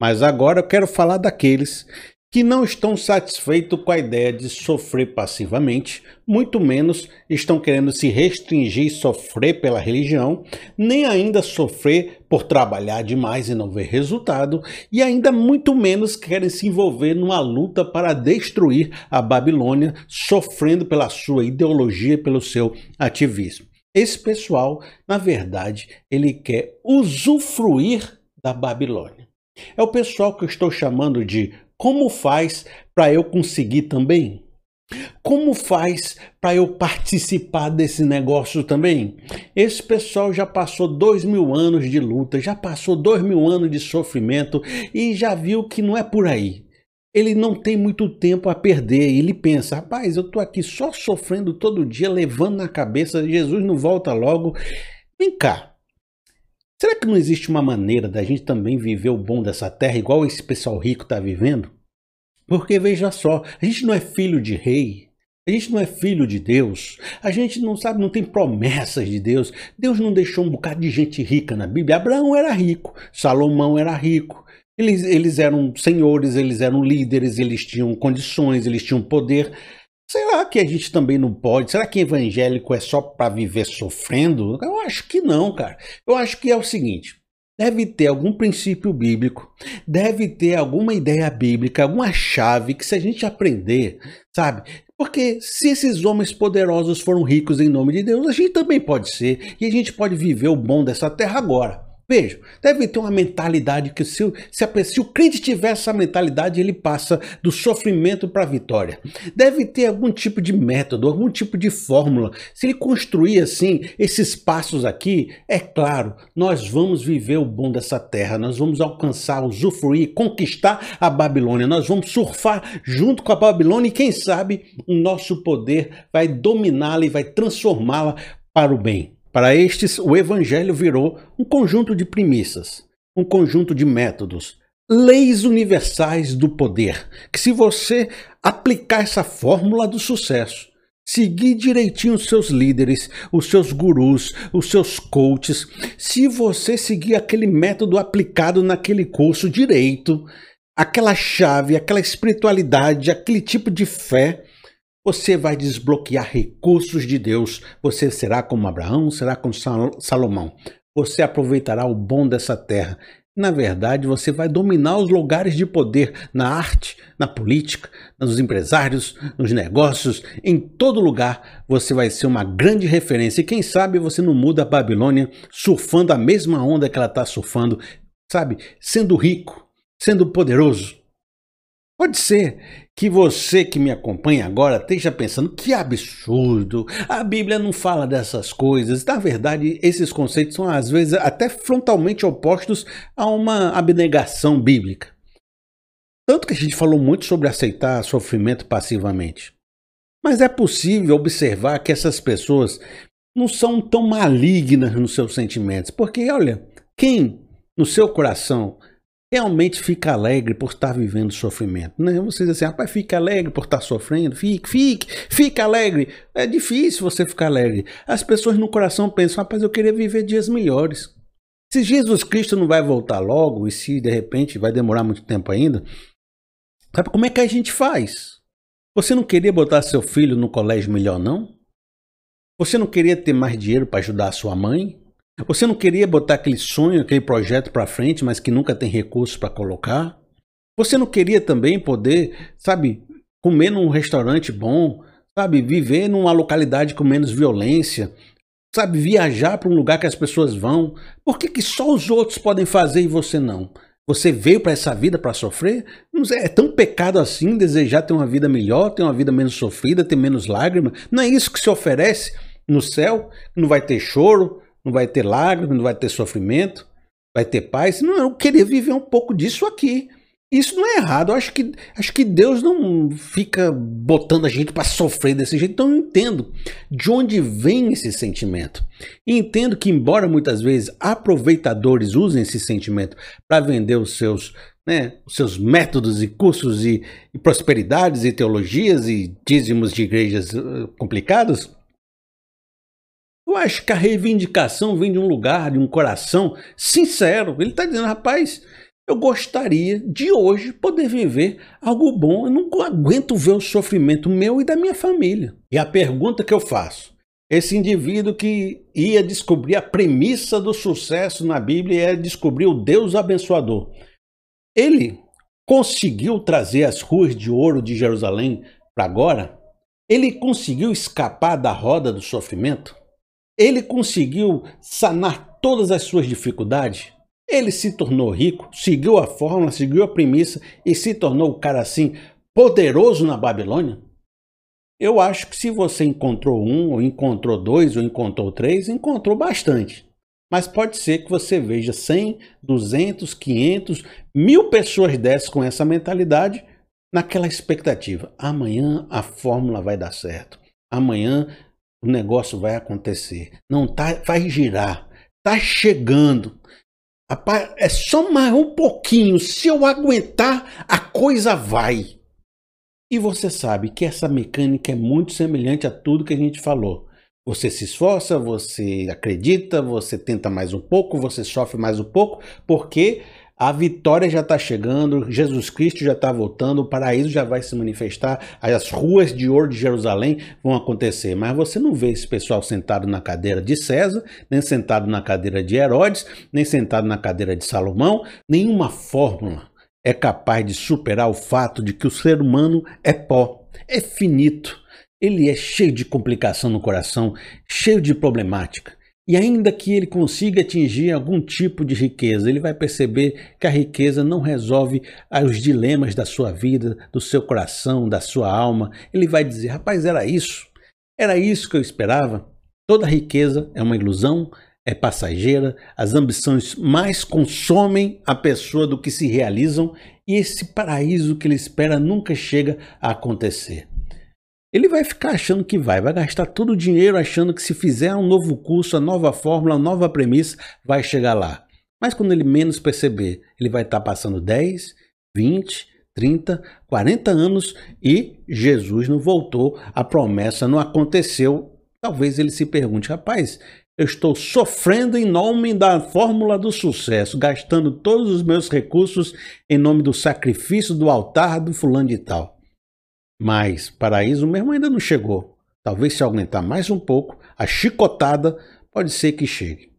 Mas agora eu quero falar daqueles que não estão satisfeitos com a ideia de sofrer passivamente, muito menos estão querendo se restringir e sofrer pela religião, nem ainda sofrer por trabalhar demais e não ver resultado, e ainda muito menos querem se envolver numa luta para destruir a Babilônia, sofrendo pela sua ideologia e pelo seu ativismo. Esse pessoal, na verdade, ele quer usufruir da Babilônia. É o pessoal que eu estou chamando de como faz para eu conseguir também? Como faz para eu participar desse negócio também? Esse pessoal já passou dois mil anos de luta, já passou dois mil anos de sofrimento e já viu que não é por aí. Ele não tem muito tempo a perder. Ele pensa: rapaz, eu tô aqui só sofrendo todo dia, levando na cabeça, Jesus não volta logo. Vem cá, Será que não existe uma maneira da gente também viver o bom dessa terra igual esse pessoal rico está vivendo? Porque veja só, a gente não é filho de rei, a gente não é filho de Deus, a gente não sabe, não tem promessas de Deus. Deus não deixou um bocado de gente rica na Bíblia. Abraão era rico, Salomão era rico. Eles, eles eram senhores, eles eram líderes, eles tinham condições, eles tinham poder. Será que a gente também não pode? Será que evangélico é só para viver sofrendo? Eu acho que não, cara. Eu acho que é o seguinte: deve ter algum princípio bíblico, deve ter alguma ideia bíblica, alguma chave que se a gente aprender, sabe? Porque se esses homens poderosos foram ricos em nome de Deus, a gente também pode ser e a gente pode viver o bom dessa terra agora. Veja, deve ter uma mentalidade que se, se, a, se, o crente tiver essa mentalidade, ele passa do sofrimento para a vitória. Deve ter algum tipo de método, algum tipo de fórmula. Se ele construir assim esses passos aqui, é claro, nós vamos viver o bom dessa terra, nós vamos alcançar, usufruir, conquistar a Babilônia, nós vamos surfar junto com a Babilônia e quem sabe o nosso poder vai dominá-la e vai transformá-la para o bem. Para estes, o Evangelho virou um conjunto de premissas, um conjunto de métodos, leis universais do poder, que se você aplicar essa fórmula do sucesso, seguir direitinho os seus líderes, os seus gurus, os seus coaches, se você seguir aquele método aplicado naquele curso direito, aquela chave, aquela espiritualidade, aquele tipo de fé, você vai desbloquear recursos de Deus. Você será como Abraão, será como Salomão. Você aproveitará o bom dessa terra. Na verdade, você vai dominar os lugares de poder na arte, na política, nos empresários, nos negócios, em todo lugar. Você vai ser uma grande referência. E quem sabe você não muda a Babilônia surfando a mesma onda que ela está surfando, sabe? Sendo rico, sendo poderoso. Pode ser que você que me acompanha agora esteja pensando que absurdo, a Bíblia não fala dessas coisas. Na verdade, esses conceitos são às vezes até frontalmente opostos a uma abnegação bíblica. Tanto que a gente falou muito sobre aceitar sofrimento passivamente. Mas é possível observar que essas pessoas não são tão malignas nos seus sentimentos, porque olha, quem no seu coração realmente fica alegre por estar vivendo sofrimento. Né? Você diz assim, rapaz, fica alegre por estar sofrendo, fique, fique, fique alegre. É difícil você ficar alegre. As pessoas no coração pensam, rapaz, eu queria viver dias melhores. Se Jesus Cristo não vai voltar logo, e se de repente vai demorar muito tempo ainda, sabe como é que a gente faz? Você não queria botar seu filho no colégio melhor, não? Você não queria ter mais dinheiro para ajudar a sua mãe? Você não queria botar aquele sonho, aquele projeto para frente, mas que nunca tem recursos para colocar? Você não queria também poder, sabe, comer num restaurante bom, sabe, viver numa localidade com menos violência, sabe, viajar para um lugar que as pessoas vão? Por que, que só os outros podem fazer e você não? Você veio para essa vida para sofrer? É tão pecado assim desejar ter uma vida melhor, ter uma vida menos sofrida, ter menos lágrimas? Não é isso que se oferece no céu? Não vai ter choro, não vai ter lágrimas, não vai ter sofrimento, vai ter paz. Não, eu queria viver um pouco disso aqui. Isso não é errado. Eu acho que, acho que Deus não fica botando a gente para sofrer desse jeito. Então eu entendo de onde vem esse sentimento. E entendo que, embora muitas vezes aproveitadores usem esse sentimento para vender os seus, né, os seus métodos e cursos e, e prosperidades e teologias e dízimos de igrejas uh, complicados, eu acho que a reivindicação vem de um lugar, de um coração sincero. Ele está dizendo, rapaz, Eu gostaria de hoje poder viver algo bom. Eu não aguento ver o sofrimento meu e da minha família. E a pergunta que eu faço: esse indivíduo que ia descobrir a premissa do sucesso na Bíblia é descobrir o Deus abençoador. Ele conseguiu trazer as ruas de ouro de Jerusalém para agora? Ele conseguiu escapar da roda do sofrimento? Ele conseguiu sanar todas as suas dificuldades? Ele se tornou rico, seguiu a fórmula, seguiu a premissa e se tornou o cara assim poderoso na Babilônia? Eu acho que se você encontrou um, ou encontrou dois, ou encontrou três, encontrou bastante. Mas pode ser que você veja 100, 200, 500, mil pessoas dessas com essa mentalidade naquela expectativa. Amanhã a fórmula vai dar certo. Amanhã o negócio vai acontecer. Não tá, vai girar. Tá chegando. Rapaz, é só mais um pouquinho. Se eu aguentar, a coisa vai. E você sabe que essa mecânica é muito semelhante a tudo que a gente falou. Você se esforça, você acredita, você tenta mais um pouco, você sofre mais um pouco, porque a vitória já está chegando, Jesus Cristo já está voltando, o paraíso já vai se manifestar, as ruas de ouro de Jerusalém vão acontecer. Mas você não vê esse pessoal sentado na cadeira de César, nem sentado na cadeira de Herodes, nem sentado na cadeira de Salomão. Nenhuma fórmula é capaz de superar o fato de que o ser humano é pó, é finito. Ele é cheio de complicação no coração, cheio de problemática. E ainda que ele consiga atingir algum tipo de riqueza, ele vai perceber que a riqueza não resolve os dilemas da sua vida, do seu coração, da sua alma. Ele vai dizer: rapaz, era isso, era isso que eu esperava. Toda riqueza é uma ilusão, é passageira, as ambições mais consomem a pessoa do que se realizam e esse paraíso que ele espera nunca chega a acontecer. Ele vai ficar achando que vai, vai gastar todo o dinheiro achando que se fizer um novo curso, a nova fórmula, a nova premissa, vai chegar lá. Mas quando ele menos perceber, ele vai estar passando 10, 20, 30, 40 anos e Jesus não voltou, a promessa não aconteceu. Talvez ele se pergunte, rapaz, eu estou sofrendo em nome da fórmula do sucesso, gastando todos os meus recursos em nome do sacrifício do altar do fulano de tal. Mas paraíso mesmo ainda não chegou. Talvez se aumentar mais um pouco, a chicotada pode ser que chegue.